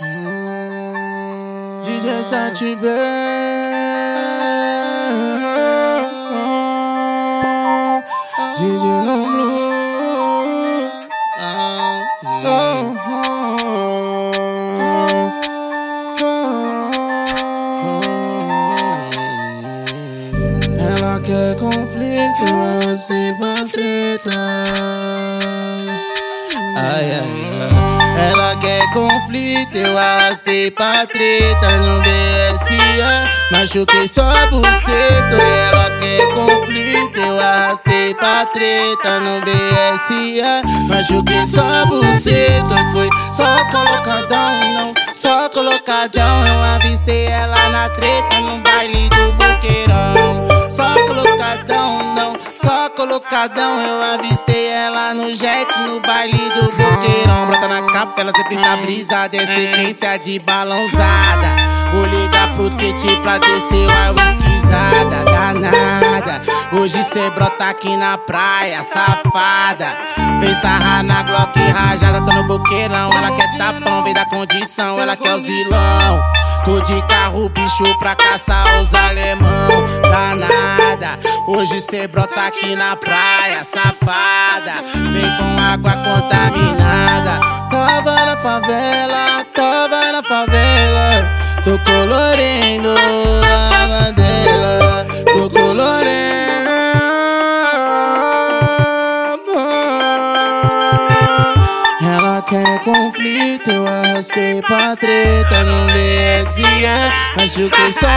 DJ Sete B. DJ. Ela quer conflito, mas tem pra treta. Ai, ai. Conflito, eu arrastei pra treta no BSA. Machuquei sua buceta. Ela quer conflito, eu arrastei pra treta no BSA. Machuquei sua buceta. Eu avistei ela no jet no baile do boqueirão. Brota na capa, ela sempre tá brisada. É sequência de balãozada. Vou ligar pro Tete pra descer a esquisada. Danada, hoje cê brota aqui na praia, safada. Vem na Glock rajada, tá no boqueirão. Ela quer tapão, vem da condição, ela quer o zilão. Tô de carro, bicho, pra caçar os alemão. Danada, hoje cê brota aqui na praia, safada. Vem com água contaminada. Tava na favela, tava na favela. Tô colorindo a dela. Tô colorindo. Ela quer conflito, eu arrastei pra treta no BSA. Machuquei só.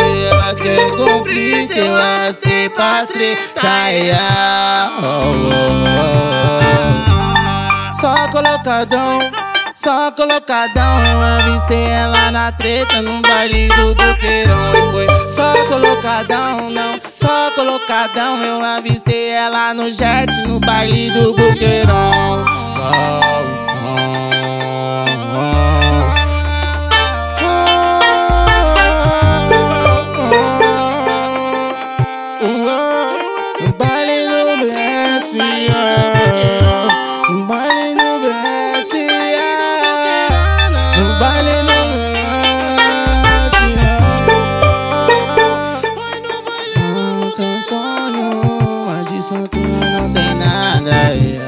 E ela quer conflito, eu arrastei pra treta. Yeah. Oh, oh, oh. Só colocadão. Só colocadão, avistei ela na treta num baile do buqueirão E foi só colocadão, não, só colocadão Eu avistei ela no jet no baile do buqueirão Sangaya.